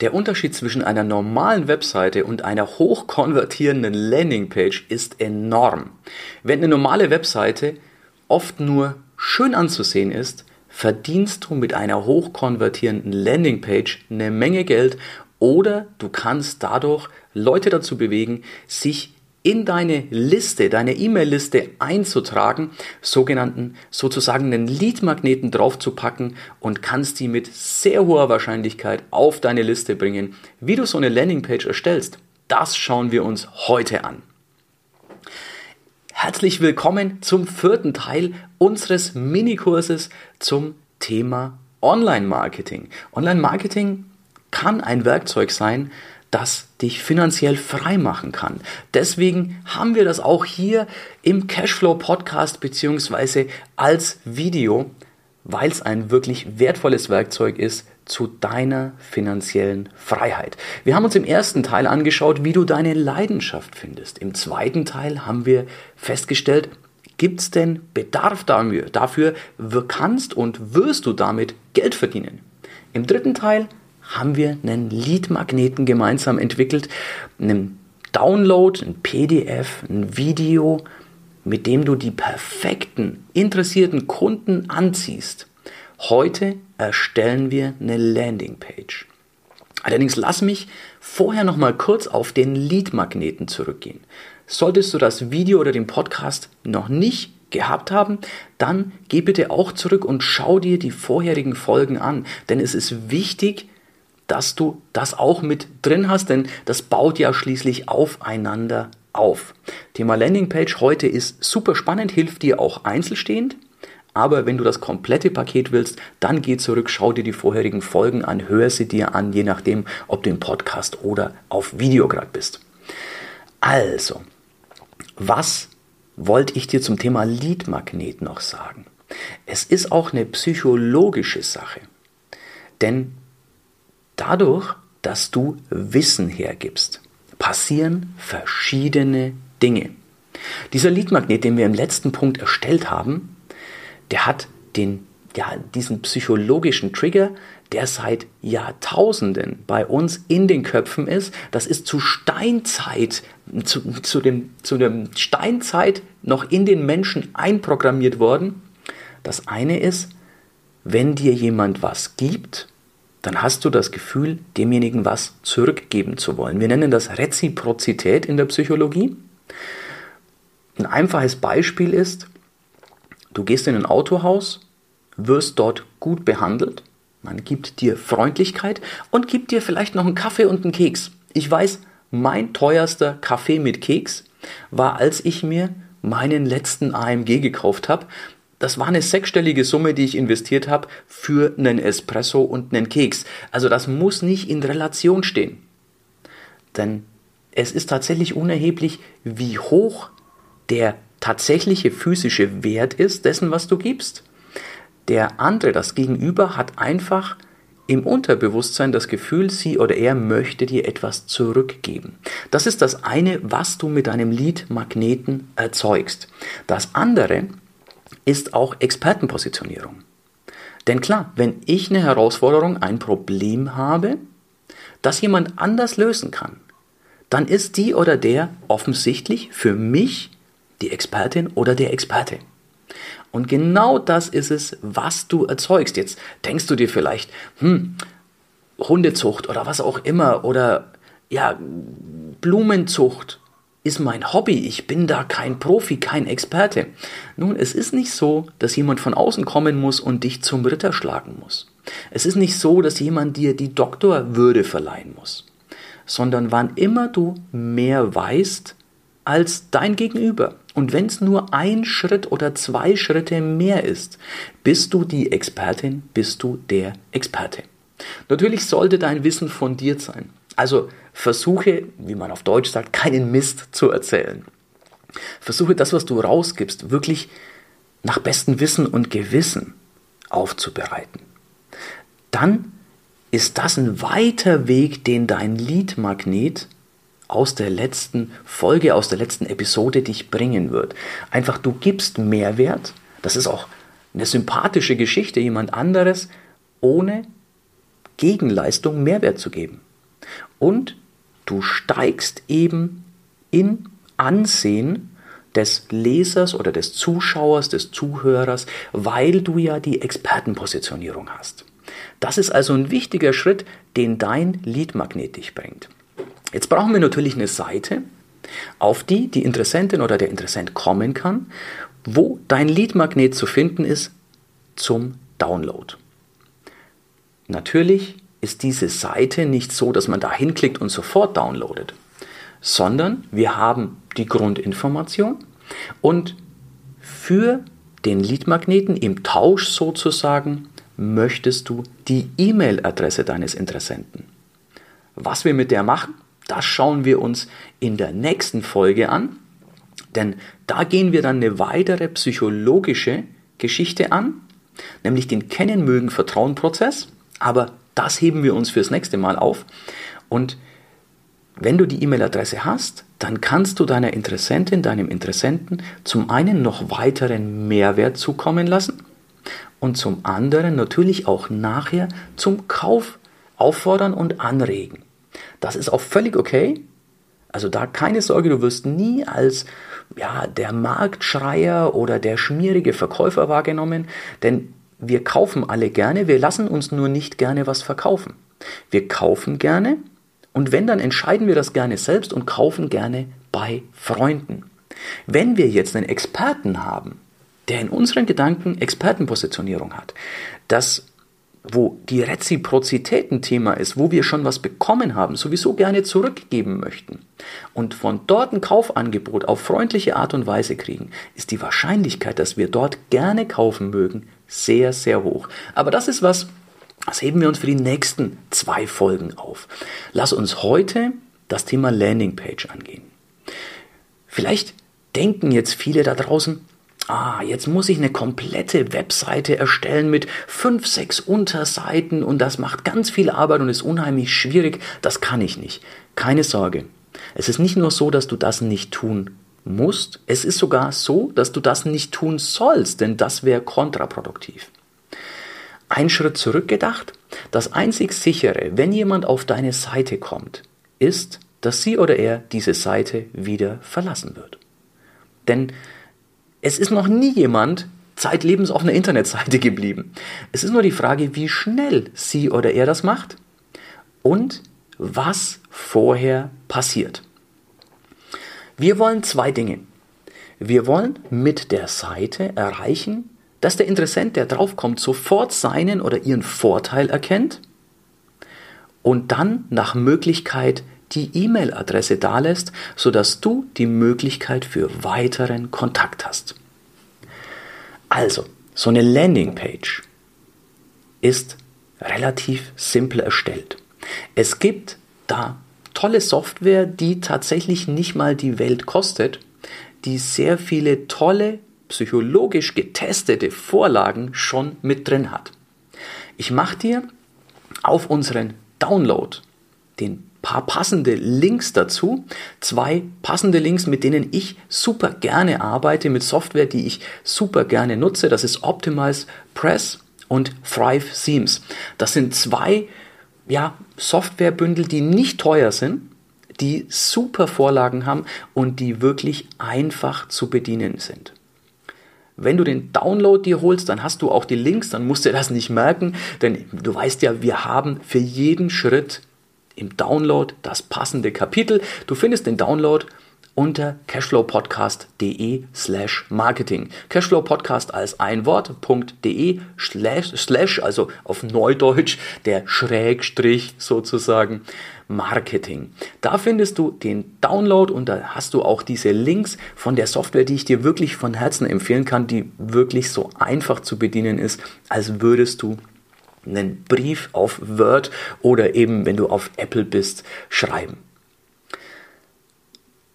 Der Unterschied zwischen einer normalen Webseite und einer hochkonvertierenden Landingpage ist enorm. Wenn eine normale Webseite oft nur schön anzusehen ist, verdienst du mit einer hochkonvertierenden Landingpage eine Menge Geld oder du kannst dadurch Leute dazu bewegen, sich in deine Liste, deine E-Mail-Liste einzutragen, sogenannten, sozusagen einen Lead-Magneten draufzupacken und kannst die mit sehr hoher Wahrscheinlichkeit auf deine Liste bringen. Wie du so eine Landingpage erstellst, das schauen wir uns heute an. Herzlich willkommen zum vierten Teil unseres Minikurses zum Thema Online-Marketing. Online-Marketing kann ein Werkzeug sein, das dich finanziell frei machen kann. Deswegen haben wir das auch hier im Cashflow Podcast beziehungsweise als Video, weil es ein wirklich wertvolles Werkzeug ist zu deiner finanziellen Freiheit. Wir haben uns im ersten Teil angeschaut, wie du deine Leidenschaft findest. Im zweiten Teil haben wir festgestellt, gibt es denn Bedarf dafür, dafür kannst und wirst du damit Geld verdienen. Im dritten Teil haben wir einen Lead-Magneten gemeinsam entwickelt, einen Download, ein PDF, ein Video, mit dem du die perfekten, interessierten Kunden anziehst. Heute erstellen wir eine Landingpage. Allerdings lass mich vorher noch mal kurz auf den Lead-Magneten zurückgehen. Solltest du das Video oder den Podcast noch nicht gehabt haben, dann geh bitte auch zurück und schau dir die vorherigen Folgen an, denn es ist wichtig, dass du das auch mit drin hast, denn das baut ja schließlich aufeinander auf. Thema Landingpage heute ist super spannend, hilft dir auch einzelstehend. Aber wenn du das komplette Paket willst, dann geh zurück, schau dir die vorherigen Folgen an, hör sie dir an, je nachdem, ob du im Podcast oder auf Video gerade bist. Also, was wollte ich dir zum Thema Lead-Magnet noch sagen? Es ist auch eine psychologische Sache. Denn Dadurch, dass du Wissen hergibst, passieren verschiedene Dinge. Dieser Leadmagnet, den wir im letzten Punkt erstellt haben, der hat den, ja, diesen psychologischen Trigger, der seit Jahrtausenden bei uns in den Köpfen ist. Das ist zu Steinzeit, zu, zu, dem, zu der Steinzeit noch in den Menschen einprogrammiert worden. Das eine ist, wenn dir jemand was gibt, dann hast du das Gefühl, demjenigen was zurückgeben zu wollen. Wir nennen das Reziprozität in der Psychologie. Ein einfaches Beispiel ist, du gehst in ein Autohaus, wirst dort gut behandelt, man gibt dir Freundlichkeit und gibt dir vielleicht noch einen Kaffee und einen Keks. Ich weiß, mein teuerster Kaffee mit Keks war, als ich mir meinen letzten AMG gekauft habe das war eine sechsstellige Summe, die ich investiert habe für einen Espresso und einen Keks. Also das muss nicht in Relation stehen. Denn es ist tatsächlich unerheblich, wie hoch der tatsächliche physische Wert ist dessen, was du gibst. Der andere, das Gegenüber, hat einfach im Unterbewusstsein das Gefühl, sie oder er möchte dir etwas zurückgeben. Das ist das eine, was du mit deinem Lead-Magneten erzeugst. Das andere ist auch Expertenpositionierung. Denn klar, wenn ich eine Herausforderung, ein Problem habe, das jemand anders lösen kann, dann ist die oder der offensichtlich für mich die Expertin oder der Experte. Und genau das ist es, was du erzeugst. Jetzt denkst du dir vielleicht, hm, Hundezucht oder was auch immer oder ja, Blumenzucht ist mein Hobby, ich bin da kein Profi, kein Experte. Nun, es ist nicht so, dass jemand von außen kommen muss und dich zum Ritter schlagen muss. Es ist nicht so, dass jemand dir die Doktorwürde verleihen muss, sondern wann immer du mehr weißt als dein Gegenüber, und wenn es nur ein Schritt oder zwei Schritte mehr ist, bist du die Expertin, bist du der Experte. Natürlich sollte dein Wissen fundiert sein. Also versuche, wie man auf Deutsch sagt, keinen Mist zu erzählen. Versuche das, was du rausgibst, wirklich nach bestem Wissen und Gewissen aufzubereiten. Dann ist das ein weiter Weg, den dein Leadmagnet aus der letzten Folge, aus der letzten Episode dich bringen wird. Einfach du gibst Mehrwert. Das ist auch eine sympathische Geschichte, jemand anderes ohne Gegenleistung Mehrwert zu geben. und du steigst eben in Ansehen des Lesers oder des Zuschauers, des Zuhörers, weil du ja die Expertenpositionierung hast. Das ist also ein wichtiger Schritt, den dein Leadmagnet dich bringt. Jetzt brauchen wir natürlich eine Seite, auf die die Interessentin oder der Interessent kommen kann, wo dein Leadmagnet zu finden ist zum Download. Natürlich ist diese Seite nicht so, dass man da hinklickt und sofort downloadet, sondern wir haben die Grundinformation und für den Leadmagneten im Tausch sozusagen möchtest du die E-Mail-Adresse deines Interessenten. Was wir mit der machen, das schauen wir uns in der nächsten Folge an, denn da gehen wir dann eine weitere psychologische Geschichte an, nämlich den Kennen-Mögen-Vertrauen-Prozess, aber das heben wir uns fürs nächste Mal auf und wenn du die E-Mail-Adresse hast, dann kannst du deiner Interessentin, deinem Interessenten zum einen noch weiteren Mehrwert zukommen lassen und zum anderen natürlich auch nachher zum Kauf auffordern und anregen. Das ist auch völlig okay. Also da keine Sorge, du wirst nie als ja, der Marktschreier oder der schmierige Verkäufer wahrgenommen, denn wir kaufen alle gerne, wir lassen uns nur nicht gerne was verkaufen. Wir kaufen gerne und wenn, dann entscheiden wir das gerne selbst und kaufen gerne bei Freunden. Wenn wir jetzt einen Experten haben, der in unseren Gedanken Expertenpositionierung hat, das wo die Reziprozität ein Thema ist, wo wir schon was bekommen haben, sowieso gerne zurückgeben möchten und von dort ein Kaufangebot auf freundliche Art und Weise kriegen, ist die Wahrscheinlichkeit, dass wir dort gerne kaufen mögen, sehr, sehr hoch. Aber das ist was, das heben wir uns für die nächsten zwei Folgen auf. Lass uns heute das Thema Landingpage angehen. Vielleicht denken jetzt viele da draußen, ah, jetzt muss ich eine komplette Webseite erstellen mit fünf, sechs Unterseiten und das macht ganz viel Arbeit und ist unheimlich schwierig. Das kann ich nicht. Keine Sorge. Es ist nicht nur so, dass du das nicht tun musst, es ist sogar so, dass du das nicht tun sollst, denn das wäre kontraproduktiv. Ein Schritt zurückgedacht, das einzig sichere, wenn jemand auf deine Seite kommt, ist, dass sie oder er diese Seite wieder verlassen wird. Denn es ist noch nie jemand zeitlebens auf einer Internetseite geblieben. Es ist nur die Frage, wie schnell sie oder er das macht und was vorher passiert. Wir wollen zwei Dinge. Wir wollen mit der Seite erreichen, dass der Interessent, der draufkommt, sofort seinen oder ihren Vorteil erkennt und dann nach Möglichkeit die E-Mail-Adresse dalässt, sodass du die Möglichkeit für weiteren Kontakt hast. Also, so eine Landingpage ist relativ simpel erstellt. Es gibt da tolle Software, die tatsächlich nicht mal die Welt kostet, die sehr viele tolle, psychologisch getestete Vorlagen schon mit drin hat. Ich mache dir auf unseren Download den paar passende Links dazu. Zwei passende Links, mit denen ich super gerne arbeite, mit Software, die ich super gerne nutze. Das ist Optimize Press und Thrive Themes. Das sind zwei ja, Softwarebündel, die nicht teuer sind, die super Vorlagen haben und die wirklich einfach zu bedienen sind. Wenn du den Download dir holst, dann hast du auch die Links, dann musst du das nicht merken, denn du weißt ja, wir haben für jeden Schritt im Download das passende Kapitel. Du findest den Download unter cashflowpodcast.de slash marketing. Cashflowpodcast als ein Wort.de slash, slash, also auf Neudeutsch der Schrägstrich sozusagen Marketing. Da findest du den Download und da hast du auch diese Links von der Software, die ich dir wirklich von Herzen empfehlen kann, die wirklich so einfach zu bedienen ist, als würdest du einen Brief auf Word oder eben, wenn du auf Apple bist, schreiben.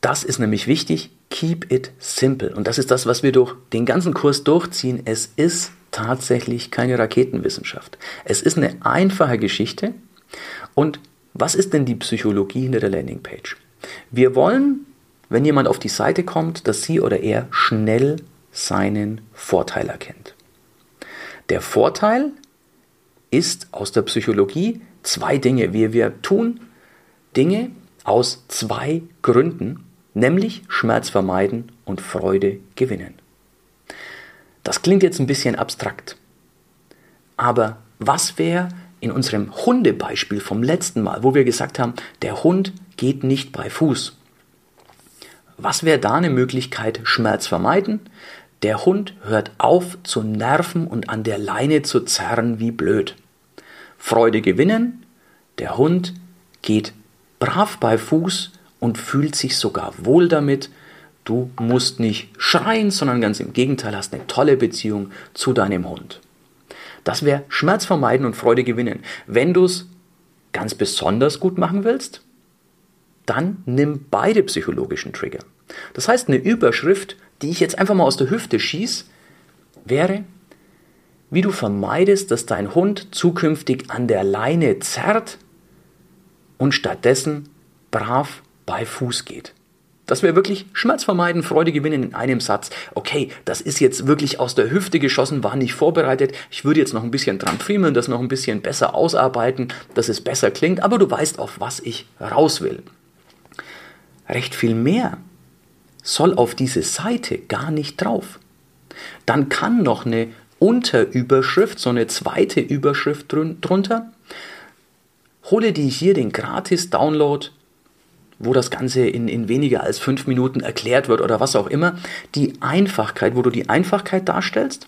Das ist nämlich wichtig. Keep it simple. Und das ist das, was wir durch den ganzen Kurs durchziehen. Es ist tatsächlich keine Raketenwissenschaft. Es ist eine einfache Geschichte. Und was ist denn die Psychologie hinter der Landingpage? Wir wollen, wenn jemand auf die Seite kommt, dass sie oder er schnell seinen Vorteil erkennt. Der Vorteil ist aus der Psychologie zwei Dinge, wie wir tun, Dinge aus zwei Gründen, nämlich Schmerz vermeiden und Freude gewinnen. Das klingt jetzt ein bisschen abstrakt, aber was wäre in unserem Hundebeispiel vom letzten Mal, wo wir gesagt haben, der Hund geht nicht bei Fuß? Was wäre da eine Möglichkeit, Schmerz vermeiden? Der Hund hört auf zu nerven und an der Leine zu zerren wie blöd. Freude gewinnen? Der Hund geht brav bei Fuß und fühlt sich sogar wohl damit. Du musst nicht schreien, sondern ganz im Gegenteil hast eine tolle Beziehung zu deinem Hund. Das wäre Schmerz vermeiden und Freude gewinnen. Wenn du es ganz besonders gut machen willst, dann nimm beide psychologischen Trigger. Das heißt, eine Überschrift, die ich jetzt einfach mal aus der Hüfte schieße, wäre, wie du vermeidest, dass dein Hund zukünftig an der Leine zerrt und stattdessen brav bei Fuß geht. Das wäre wirklich Schmerz vermeiden, Freude gewinnen in einem Satz. Okay, das ist jetzt wirklich aus der Hüfte geschossen, war nicht vorbereitet. Ich würde jetzt noch ein bisschen dran friemeln, das noch ein bisschen besser ausarbeiten, dass es besser klingt, aber du weißt, auf was ich raus will. Recht viel mehr soll auf diese Seite gar nicht drauf. Dann kann noch eine Unterüberschrift, so eine zweite Überschrift drunter. Hole dir hier den Gratis-Download wo das Ganze in, in weniger als fünf Minuten erklärt wird oder was auch immer, die Einfachkeit, wo du die Einfachkeit darstellst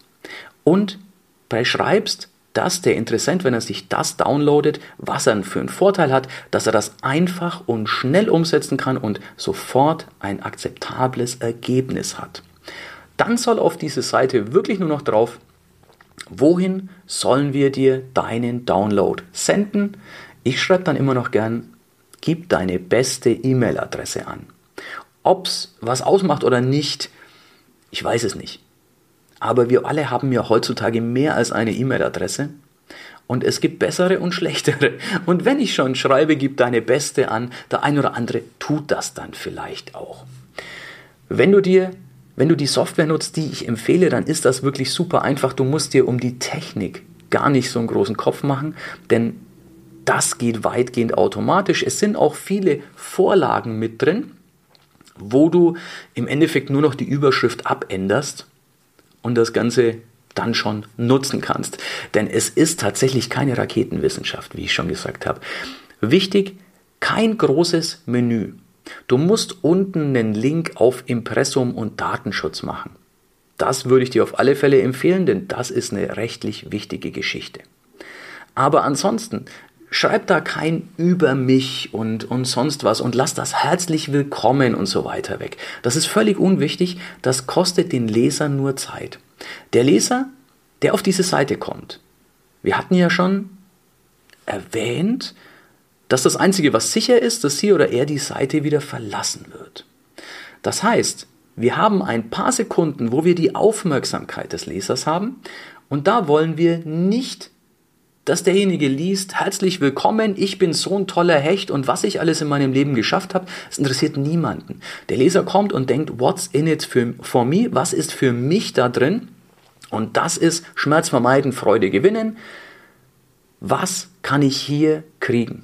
und beschreibst, dass der Interessent, wenn er sich das downloadet, was er für einen Vorteil hat, dass er das einfach und schnell umsetzen kann und sofort ein akzeptables Ergebnis hat. Dann soll auf diese Seite wirklich nur noch drauf, wohin sollen wir dir deinen Download senden? Ich schreibe dann immer noch gern Gib deine beste E-Mail-Adresse an. Ob es was ausmacht oder nicht, ich weiß es nicht. Aber wir alle haben ja heutzutage mehr als eine E-Mail-Adresse. Und es gibt bessere und schlechtere. Und wenn ich schon schreibe, gib deine beste an, der ein oder andere tut das dann vielleicht auch. Wenn du dir, wenn du die Software nutzt, die ich empfehle, dann ist das wirklich super einfach. Du musst dir um die Technik gar nicht so einen großen Kopf machen, denn das geht weitgehend automatisch. Es sind auch viele Vorlagen mit drin, wo du im Endeffekt nur noch die Überschrift abänderst und das Ganze dann schon nutzen kannst. Denn es ist tatsächlich keine Raketenwissenschaft, wie ich schon gesagt habe. Wichtig, kein großes Menü. Du musst unten einen Link auf Impressum und Datenschutz machen. Das würde ich dir auf alle Fälle empfehlen, denn das ist eine rechtlich wichtige Geschichte. Aber ansonsten, schreib da kein über mich und, und sonst was und lass das herzlich willkommen und so weiter weg. Das ist völlig unwichtig, das kostet den Leser nur Zeit. Der Leser, der auf diese Seite kommt, wir hatten ja schon erwähnt, dass das Einzige, was sicher ist, dass sie oder er die Seite wieder verlassen wird. Das heißt, wir haben ein paar Sekunden, wo wir die Aufmerksamkeit des Lesers haben und da wollen wir nicht dass derjenige liest, herzlich willkommen, ich bin so ein toller Hecht und was ich alles in meinem Leben geschafft habe, das interessiert niemanden. Der Leser kommt und denkt, what's in it for, for me? Was ist für mich da drin? Und das ist Schmerz vermeiden, Freude gewinnen. Was kann ich hier kriegen?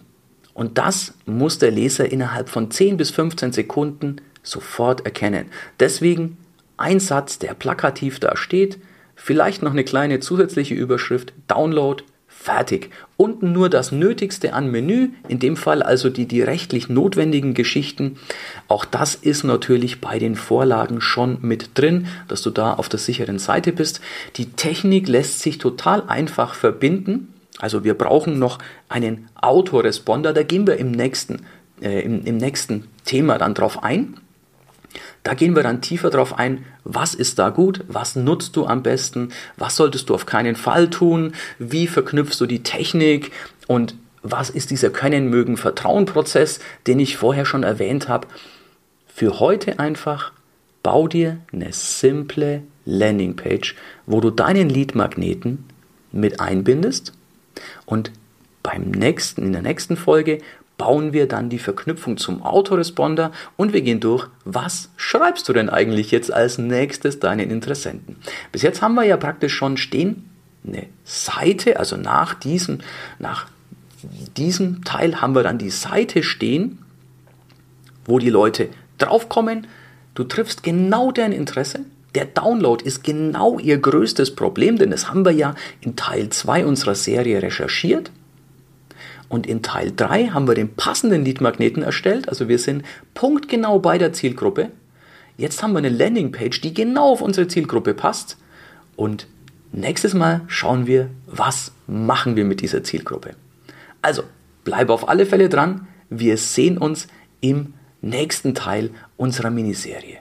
Und das muss der Leser innerhalb von 10 bis 15 Sekunden sofort erkennen. Deswegen ein Satz, der plakativ da steht, vielleicht noch eine kleine zusätzliche Überschrift, Download, Fertig. Unten nur das Nötigste an Menü, in dem Fall also die, die rechtlich notwendigen Geschichten. Auch das ist natürlich bei den Vorlagen schon mit drin, dass du da auf der sicheren Seite bist. Die Technik lässt sich total einfach verbinden. Also wir brauchen noch einen Autoresponder, da gehen wir im nächsten, äh, im, im nächsten Thema dann drauf ein. Da gehen wir dann tiefer drauf ein, was ist da gut, was nutzt du am besten, was solltest du auf keinen Fall tun, wie verknüpfst du die Technik und was ist dieser Können, Mögen, Vertrauen-Prozess, den ich vorher schon erwähnt habe. Für heute einfach, bau dir eine simple Landingpage, wo du deinen Lead-Magneten mit einbindest und beim nächsten, in der nächsten Folge bauen wir dann die Verknüpfung zum Autoresponder und wir gehen durch, was schreibst du denn eigentlich jetzt als nächstes deinen Interessenten. Bis jetzt haben wir ja praktisch schon stehen eine Seite, also nach diesem, nach diesem Teil haben wir dann die Seite stehen, wo die Leute draufkommen. Du triffst genau deren Interesse. Der Download ist genau ihr größtes Problem, denn das haben wir ja in Teil 2 unserer Serie recherchiert. Und in Teil 3 haben wir den passenden Leadmagneten erstellt. Also wir sind punktgenau bei der Zielgruppe. Jetzt haben wir eine Landingpage, die genau auf unsere Zielgruppe passt. Und nächstes Mal schauen wir, was machen wir mit dieser Zielgruppe. Also, bleibe auf alle Fälle dran. Wir sehen uns im nächsten Teil unserer Miniserie.